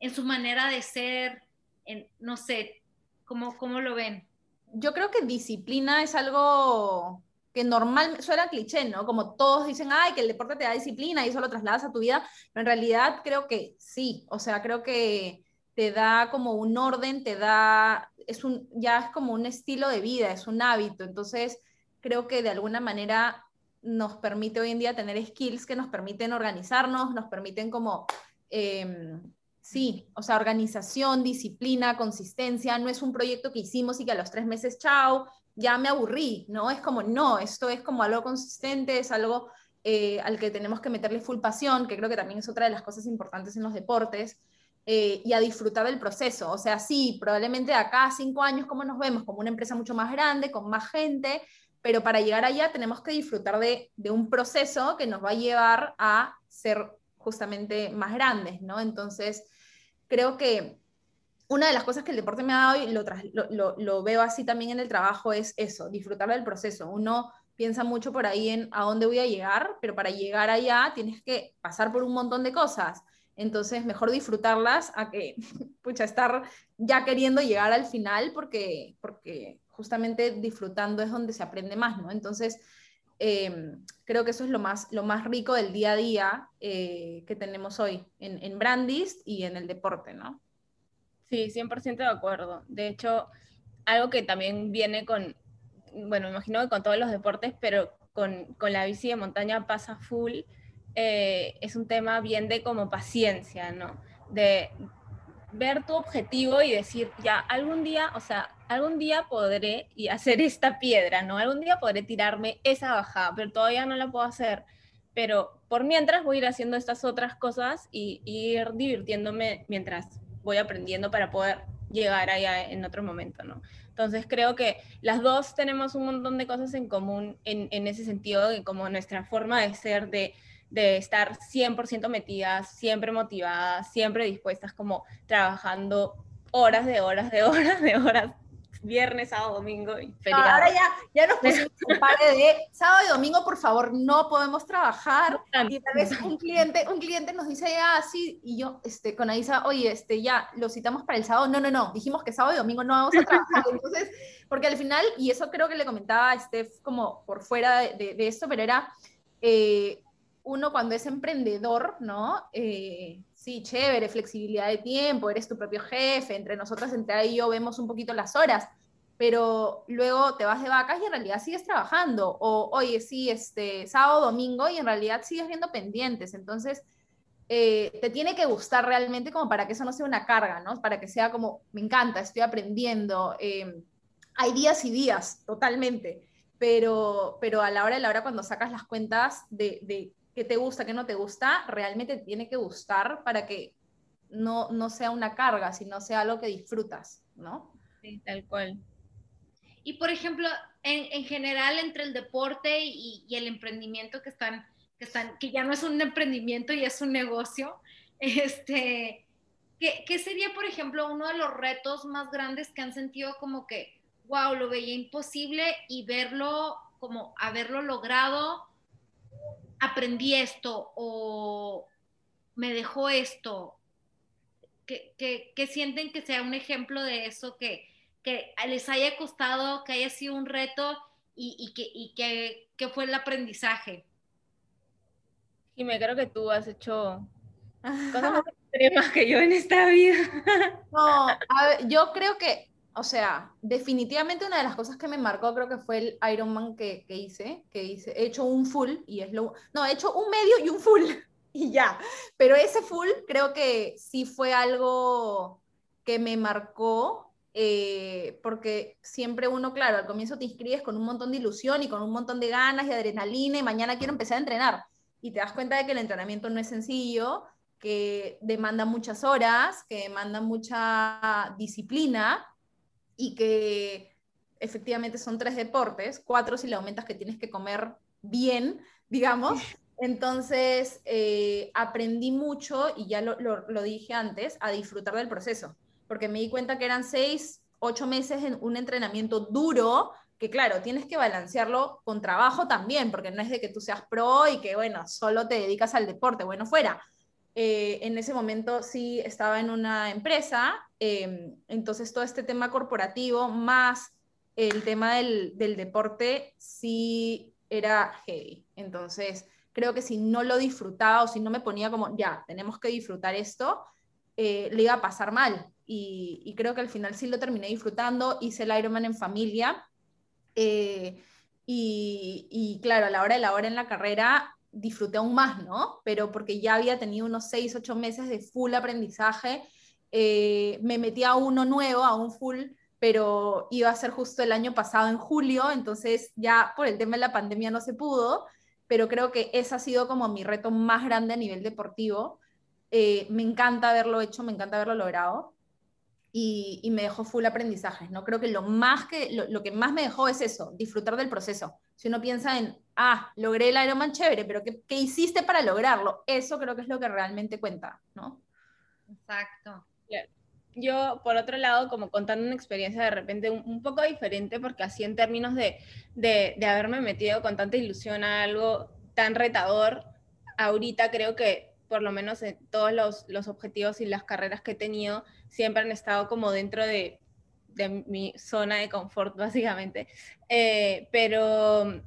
en, su manera de ser, en, no sé, ¿cómo, ¿cómo lo ven?
Yo creo que disciplina es algo que normal, suena cliché, ¿no? Como todos dicen, ay, que el deporte te da disciplina y eso lo trasladas a tu vida, pero en realidad creo que sí, o sea, creo que te da como un orden, te da, es un, ya es como un estilo de vida, es un hábito, entonces creo que de alguna manera nos permite hoy en día tener skills que nos permiten organizarnos, nos permiten como, em, sí, o sea, organización, disciplina, consistencia, no es un proyecto que hicimos y que a los tres meses, chao, ya me aburrí, ¿no? Es como, no, esto es como algo consistente, es algo eh, al que tenemos que meterle full pasión, que creo que también es otra de las cosas importantes en los deportes, eh, y a disfrutar del proceso. O sea, sí, probablemente de acá a cinco años, como nos vemos? Como una empresa mucho más grande, con más gente, pero para llegar allá tenemos que disfrutar de, un proceso que nos va a llevar a ser justamente más grandes, ¿no? Entonces, creo que una de las cosas que el deporte me ha dado y lo, lo, veo así también en el trabajo es eso, disfrutar del proceso. Uno piensa mucho por ahí en a dónde voy a llegar, pero para llegar allá tienes que pasar por un montón de cosas. Entonces, mejor disfrutarlas a que, pucha, estar ya queriendo llegar al final porque, porque justamente disfrutando es donde se aprende más, ¿no? Entonces, em, creo que eso es lo más, lo más rico del día a día eh, que tenemos hoy en, en Brandis y en el deporte, ¿no?
Sí, 100% de acuerdo. De hecho, algo que también viene con, bueno, imagino que con todos los deportes, pero con, con la bici de montaña pasa full, eh, es un tema bien de como paciencia, ¿no? De ver tu objetivo y decir, ya, algún día, o sea, algún día podré y hacer esta piedra, ¿no? Algún día podré tirarme esa bajada, pero todavía no la puedo hacer. Pero por mientras voy a ir haciendo estas otras cosas y, y ir divirtiéndome mientras voy aprendiendo para poder llegar allá en otro momento, ¿no? Entonces creo que las dos tenemos un montón de cosas en común en, en ese sentido, de como nuestra forma de ser, de, de estar 100% metidas, siempre motivadas, siempre dispuestas, como trabajando horas de horas de horas de horas viernes, sábado, domingo y feriado.
ahora ya, ya nos pusimos un par de sábado y domingo, por favor, no podemos trabajar. Y tal vez un cliente, un cliente nos dice, ya, sí, y yo, este, con Aisa, oye, este, ya, lo citamos para el sábado. No, no, no, dijimos que sábado y domingo no vamos a trabajar. Entonces, porque al final, y eso creo que le comentaba a Steph como por fuera de, de, esto, pero era, eh, uno cuando es emprendedor, ¿no? Eh, sí, chévere, flexibilidad de tiempo, eres tu propio jefe, entre nosotras, entre ahí y yo vemos un poquito las horas, pero luego te vas de vacas y en realidad sigues trabajando, o oye, sí, este, sábado, domingo, y en realidad sigues viendo pendientes, entonces eh, te tiene que gustar realmente como para que eso no sea una carga, ¿no? Para que sea como, me encanta, estoy aprendiendo, em, hay días y días, totalmente, pero, pero a la hora de la hora cuando sacas las cuentas de, de qué te gusta, qué no te gusta, realmente tiene que gustar para que no, no sea una carga, sino sea algo que disfrutas, ¿no?
Sí, tal cual.
Y por ejemplo, en, en general entre el deporte y, y, el emprendimiento que están, que están, que ya no es un emprendimiento y es un negocio, este, ¿qué, ¿qué sería, por ejemplo, uno de los retos más grandes que han sentido como que, wow, lo veía imposible y verlo como haberlo logrado aprendí esto o me dejó esto, que, que, sienten que sea un ejemplo de eso, que, que, les haya costado, que haya sido un reto y, y, que, y que, que, fue el aprendizaje.
Y me creo que tú has hecho cosas más extremas que yo en esta vida.
No, a ver, yo creo que o sea, definitivamente una de las cosas que me marcó creo que fue el Ironman que, que hice, que hice, he hecho un full y es lo, no, he hecho un medio y un full y ya, pero ese full creo que sí fue algo que me marcó, eh, porque siempre uno, claro, al comienzo te inscribes con un montón de ilusión y con un montón de ganas y adrenalina y mañana quiero empezar a entrenar. Y te das cuenta de que el entrenamiento no es sencillo, que demanda muchas horas, que demanda mucha disciplina y que efectivamente son tres deportes, cuatro si le aumentas que tienes que comer bien, digamos. Entonces, eh, aprendí mucho, y ya lo, lo, dije antes, a disfrutar del proceso, porque me di cuenta que eran seis, ocho meses en un entrenamiento duro, que claro, tienes que balancearlo con trabajo también, porque no es de que tú seas pro y que, bueno, solo te dedicas al deporte, bueno, fuera. Eh, en ese momento sí estaba en una empresa, em, entonces todo este tema corporativo más el tema del, del, deporte sí era heavy. Entonces creo que si no lo disfrutaba o si no me ponía como, ya, tenemos que disfrutar esto, eh, le iba a pasar mal. Y, y, creo que al final sí lo terminé disfrutando, hice el Ironman en familia. Eh, y, y, claro, a la hora de la hora en la carrera disfruté aún más, ¿no? Pero porque ya había tenido unos seis, ocho meses de full aprendizaje, eh, me metí a uno nuevo, a un full, pero iba a ser justo el año pasado en julio, entonces ya por el tema de la pandemia no se pudo, pero creo que ese ha sido como mi reto más grande a nivel deportivo. Eh, me encanta haberlo hecho, me encanta haberlo logrado y, y, me dejó full aprendizaje, ¿no? Creo que lo, más que lo, lo que más me dejó es eso, disfrutar del proceso. Si uno piensa en, ah, logré el Ironman chévere, pero ¿qué, ¿qué, hiciste para lograrlo? Eso creo que es lo que realmente cuenta, ¿no?
Exacto.
Yo, por otro lado, como contando una experiencia de repente un, un poco diferente, porque así en términos de, de, de, haberme metido con tanta ilusión a algo tan retador, ahorita creo que por lo menos en todos los, los objetivos y las carreras que he tenido siempre han estado como dentro de, de mi zona de confort, básicamente. Eh, pero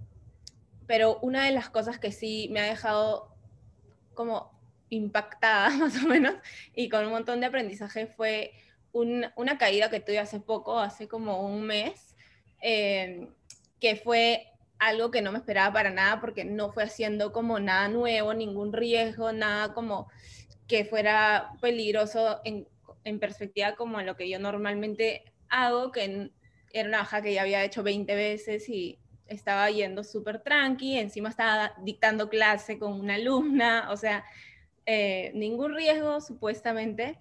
pero una de las cosas que sí me ha dejado como impactada más o menos y con un montón de aprendizaje fue un, una caída que tuve hace poco, hace como un mes, eh, que fue algo que no me esperaba para nada porque no fue haciendo como nada nuevo, ningún riesgo, nada como que fuera peligroso en, en perspectiva como lo que yo normalmente hago, que era una baja que ya había hecho 20 veces y estaba yendo súper tranqui, encima estaba dictando clase con una alumna, o sea, eh, ningún riesgo supuestamente.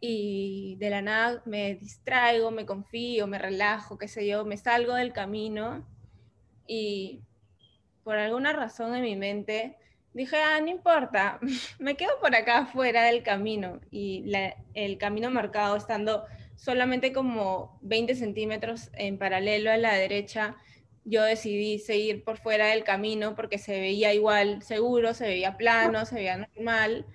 y de la nada me distraigo, me confío, me relajo, qué sé yo, me salgo del camino y por alguna razón en mi mente dije, ah, no importa, me quedo por acá fuera del camino y el camino marcado estando solamente como 20 centímetros en paralelo a la derecha, yo decidí seguir por fuera del camino porque se veía igual seguro, se veía plano, se veía normal,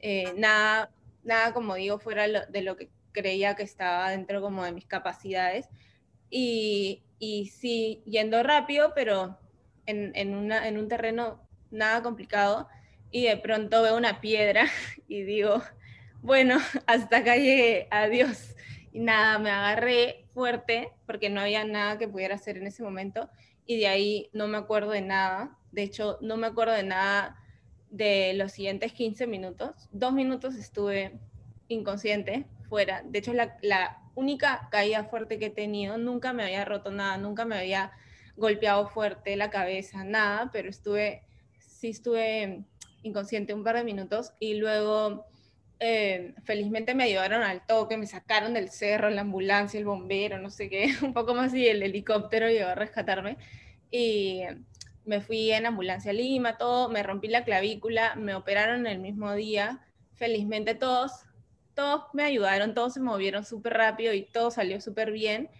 eh, nada, nada como digo fuera de lo que creía que estaba dentro como de mis capacidades. Y, y sí, yendo rápido, pero en, en, una, en un terreno nada complicado, y de pronto veo una piedra y digo, bueno, hasta acá llegué, adiós. Y nada, me agarré fuerte porque no había nada que pudiera hacer en ese momento y de ahí no me acuerdo de nada. De hecho, no me acuerdo de nada de los siguientes 15 minutos. Dos minutos estuve inconsciente, fuera. De hecho, la, la única caída fuerte que he tenido, nunca me había roto nada, nunca me había golpeado fuerte la cabeza, nada, pero estuve, sí estuve inconsciente un par de minutos y luego eh, felizmente me ayudaron al toque, me sacaron del cerro, la ambulancia, el bombero, no sé qué, un poco más y el helicóptero llegó a rescatarme. Y me fui en ambulancia a Lima, todo, me rompí la clavícula, me operaron el mismo día. Felizmente todos, todos me ayudaron, todos se movieron súper rápido y todo salió súper bien.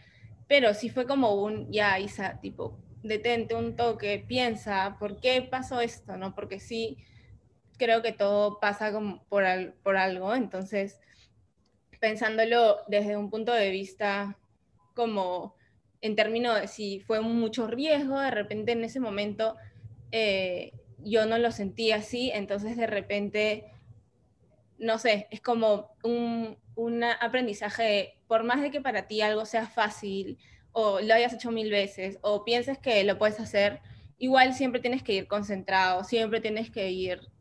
Pero sí fue como un, ya Isa, tipo, detente un toque, piensa, ¿por qué pasó esto? ¿No? Porque sí creo que todo pasa como por, por algo, entonces pensándolo desde un punto de vista como en términos de si fue mucho riesgo, de repente en ese momento eh, yo no lo sentí así, entonces de repente, no sé, es como un, un aprendizaje, por más de que para ti algo sea fácil o lo hayas hecho mil veces o pienses que lo puedes hacer, igual siempre tienes que ir concentrado, siempre tienes que ir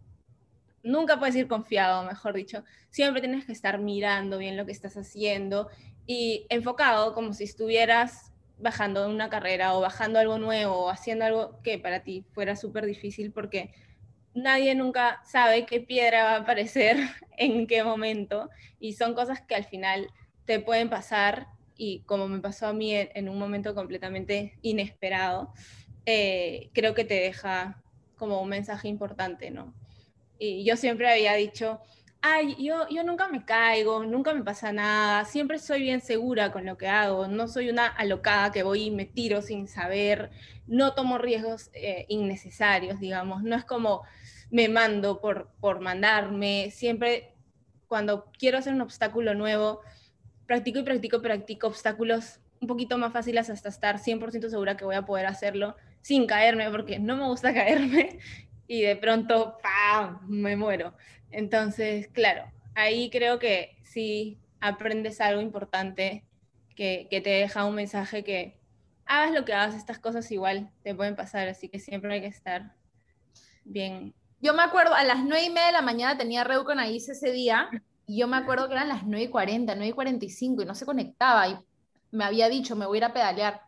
nunca puedes ir confiado, mejor dicho. Siempre tienes que estar mirando bien lo que estás haciendo y enfocado como si estuvieras bajando una carrera o bajando algo nuevo o haciendo algo que para ti fuera súper difícil porque nadie nunca sabe qué piedra va a aparecer en qué momento y son cosas que al final te pueden pasar y como me pasó a mí en, un momento completamente inesperado, eh, creo que te deja como un mensaje importante, ¿no? Y yo siempre había dicho, ay, yo, yo nunca me caigo, nunca me pasa nada, siempre soy bien segura con lo que hago, no soy una alocada que voy y me tiro sin saber, no tomo riesgos eh, innecesarios, digamos, no es como me mando por, por mandarme, siempre cuando quiero hacer un obstáculo nuevo, practico y practico, practico obstáculos un poquito más fáciles hasta estar 100% segura que voy a poder hacerlo sin caerme, porque no me gusta caerme y de pronto, ¡pam!, me muero. Entonces, claro, ahí creo que sí aprendes algo importante que, te deja un mensaje que hagas lo que hagas, estas cosas igual te pueden pasar, así que siempre hay que estar bien.
Yo me acuerdo, a las nueve y media de la mañana tenía Reu con ese día, y yo me acuerdo que eran las 9 y 40, 9 y 45, y no se conectaba, y me había dicho, me voy a ir a pedalear.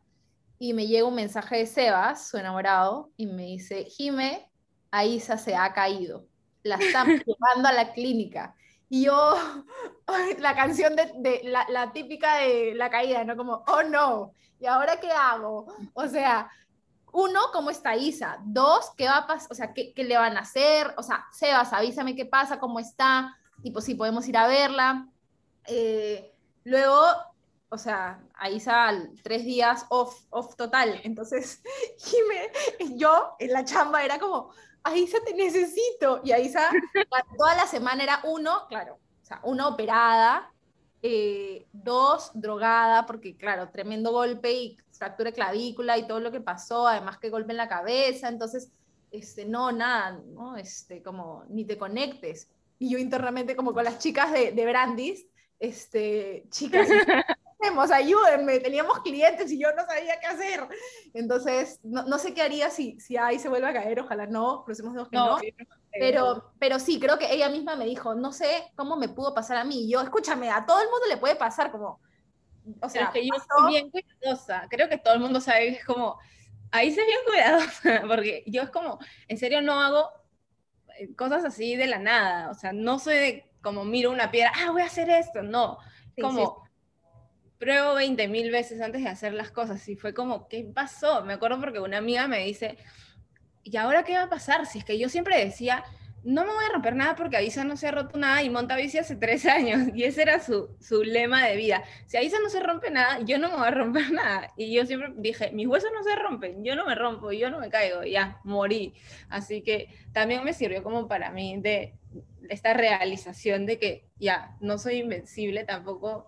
Y me llega un mensaje de Sebas, su enamorado, y me dice, Jime, Aisa se ha caído, la están llevando a la clínica. Y yo, la canción de, la, típica de la caída, ¿no? Como, oh no, ¿y ahora qué hago? O sea, uno, ¿cómo está Isa? Dos, ¿qué va a pasar? O sea, ¿qué, le van a hacer? O sea, Sebas, avísame qué pasa, cómo está, tipo, si podemos ir a verla. Eh, luego, o sea, Aisa tres días off, off total. Entonces, yo en la chamba era como, Aisa, te necesito. Y Aisa, toda la semana era uno, claro, o sea, una operada, eh, dos, drogada, porque claro, tremendo golpe y fractura de clavícula y todo lo que pasó, además que golpe en la cabeza, entonces, este, no, nada, ¿no? Este, como, ni te conectes. Y yo internamente como con las chicas de, de Brandis, este, chicas, ayúdenme, teníamos clientes y yo no sabía qué hacer. Entonces, no, no sé qué haría si, si ahí se vuelve a caer, ojalá no, crucemos que no. Pero, pero sí, creo que ella misma me dijo, no sé cómo me pudo pasar a mí. Y yo, escúchame, a todo el mundo le puede pasar como,
o sea, que yo soy bien cuidadosa, creo que todo el mundo sabe que es como, ahí se bien cuidadosa, porque yo es como, en serio no hago eh, cosas así de la nada, o sea, no soy de como miro una piedra, ah, voy a hacer esto, no, como pruebo 20 mil veces antes de hacer las cosas y fue como, ¿qué pasó? Me acuerdo porque una amiga me dice, ¿y ahora qué va a pasar? Si es que yo siempre decía, no me voy a romper nada porque Aisa no se ha roto nada y monta bici hace tres años y ese era su, su lema de vida. Si Aisa no se rompe nada, yo no me voy a romper nada. Y yo siempre dije, mis huesos no se rompen, yo no me rompo, yo no me caigo, ya, morí. Así que también me sirvió como para mí de esta realización de que ya, no soy invencible, tampoco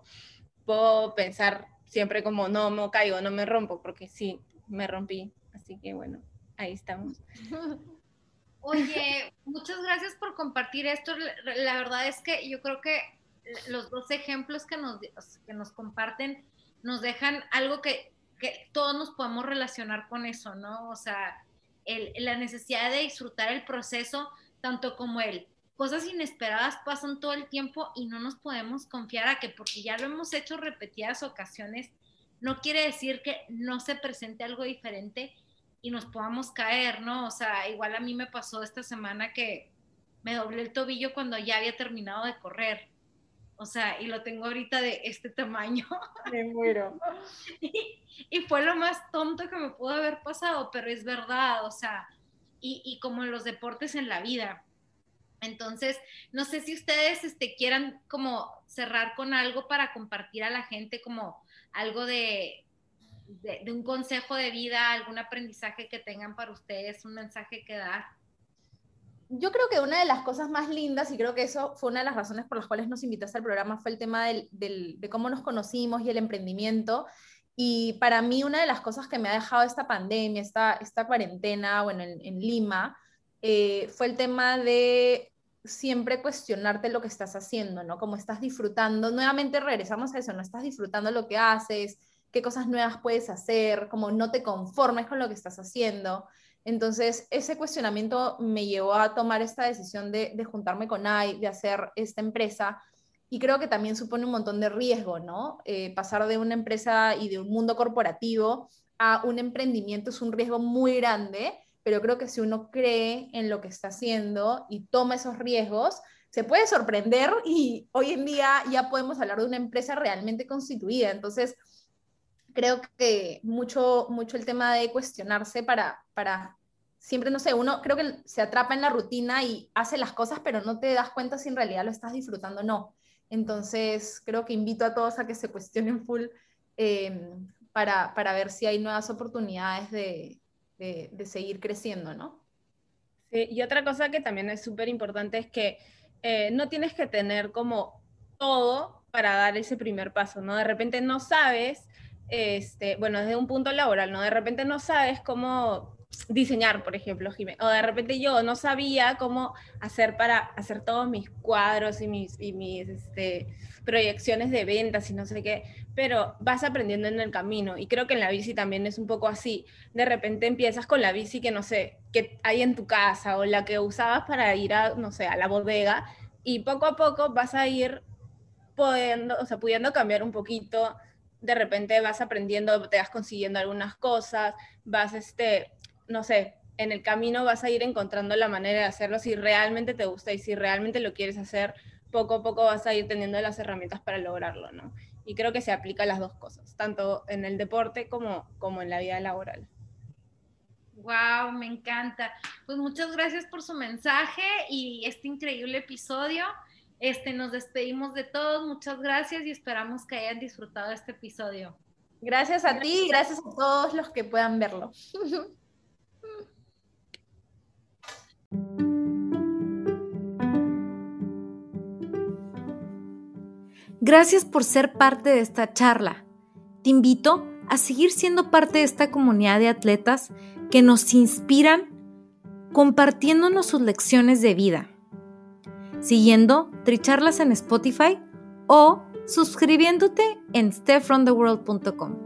puedo pensar siempre como, no, me caigo, no me rompo, porque sí, me rompí. Así que bueno, ahí estamos.
Oye, muchas gracias por compartir esto. La verdad es que yo creo que los dos ejemplos que nos, que nos comparten nos dejan algo que, que todos nos podemos relacionar con eso, ¿no? O sea, el, la necesidad de disfrutar el proceso, tanto como el cosas inesperadas pasan todo el tiempo y no nos podemos confiar a que porque ya lo hemos hecho repetidas ocasiones, no quiere decir que no se presente algo diferente y nos podamos caer, ¿no? O sea, igual a mí me pasó esta semana que me doblé el tobillo cuando ya había terminado de correr. O sea, y lo tengo ahorita de este tamaño.
Me muero.
y, fue lo más tonto que me pudo haber pasado, pero es verdad, o sea, y, y como en los deportes en la vida. Entonces, no sé si ustedes este, quieran cerrar con algo para compartir a la gente, como algo de, un consejo de vida, algún aprendizaje que tengan para ustedes, un mensaje que dar?
Yo creo que una de las cosas más lindas, y creo que eso fue una de las razones por las cuales nos invitaste al programa, fue el tema de cómo nos conocimos y el emprendimiento. Y para mí una de las cosas que me ha dejado esta pandemia, esta, cuarentena, bueno, en, en Lima, eh, fue el tema de siempre cuestionarte lo que estás haciendo, ¿no? Como estás disfrutando. Nuevamente regresamos a eso, no estás disfrutando lo que haces, qué cosas nuevas puedes hacer, como no te conformes con lo que estás haciendo. Entonces, ese cuestionamiento me llevó a tomar esta decisión de, juntarme con AI, de hacer esta empresa. Y creo que también supone un montón de riesgo, ¿no? Eh, pasar de una empresa y de un mundo corporativo a un emprendimiento es un riesgo muy grande, pero creo que si uno cree en lo que está haciendo y toma esos riesgos, se puede sorprender y hoy en día ya podemos hablar de una empresa realmente constituida. Entonces, creo que mucho, mucho el tema de cuestionarse para, para siempre, no sé, uno creo que se atrapa en la rutina y hace las cosas, pero no te das cuenta si en realidad lo estás disfrutando o no. Entonces, creo que invito a todos a que se cuestionen full eh, para, para, ver si hay nuevas oportunidades de, de, seguir creciendo, ¿no?
Sí, y otra cosa que también es súper importante es que eh, no tienes que tener como todo para dar ese primer paso, ¿no? De repente no sabes este, bueno, desde un punto laboral, ¿no? De repente no sabes cómo diseñar, por ejemplo, Jiménez, o de repente yo no sabía cómo hacer para hacer todos mis cuadros y mis, y mis este, proyecciones de ventas y no sé qué, pero vas aprendiendo en el camino. Y creo que en la bici también es un poco así. De repente empiezas con la bici que no sé, que hay en tu casa o la que usabas para ir a, no sé, a la bodega y poco a poco vas a ir pudiendo, o sea, pudiendo cambiar un poquito. De repente vas aprendiendo, te vas consiguiendo algunas cosas, vas, este, no sé, en el camino vas a ir encontrando la manera de hacerlo si realmente te gusta y si realmente lo quieres hacer, poco a poco vas a ir teniendo las herramientas para lograrlo, ¿no? Y creo que se aplica a las dos cosas, tanto en el deporte como, como en la vida laboral.
Wow, me encanta. Pues muchas gracias por su mensaje y este increíble episodio. Este, nos despedimos de todos, muchas gracias y esperamos que hayan disfrutado este episodio.
Gracias a ti y gracias a todos los que puedan verlo.
Gracias por ser parte de esta charla. Te invito a seguir siendo parte de esta comunidad de atletas que nos inspiran compartiéndonos sus lecciones de vida siguiendo Tricharlas en Spotify o suscribiéndote en stepfromtheworld.com.